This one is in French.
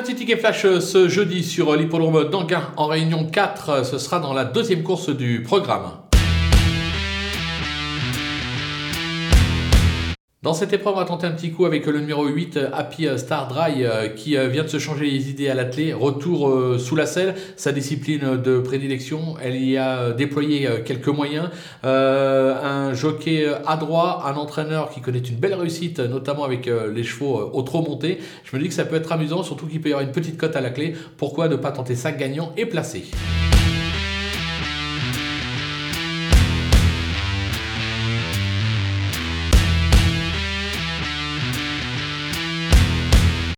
Un petit ticket flash euh, ce jeudi sur l'hippodrome d'Anguin en réunion 4. Ce sera dans la deuxième course du programme. Dans cette épreuve, on va tenter un petit coup avec le numéro 8, Happy Star Dry, euh, qui euh, vient de se changer les idées à l'athlé. Retour euh, sous la selle, sa discipline de prédilection. Elle y a déployé quelques moyens. un jockey adroit, un entraîneur qui connaît une belle réussite, notamment avec les chevaux au trop montés. Je me dis que ça peut être amusant, surtout qu'il peut y avoir une petite cote à la clé. Pourquoi ne pas tenter ça gagnant et placé?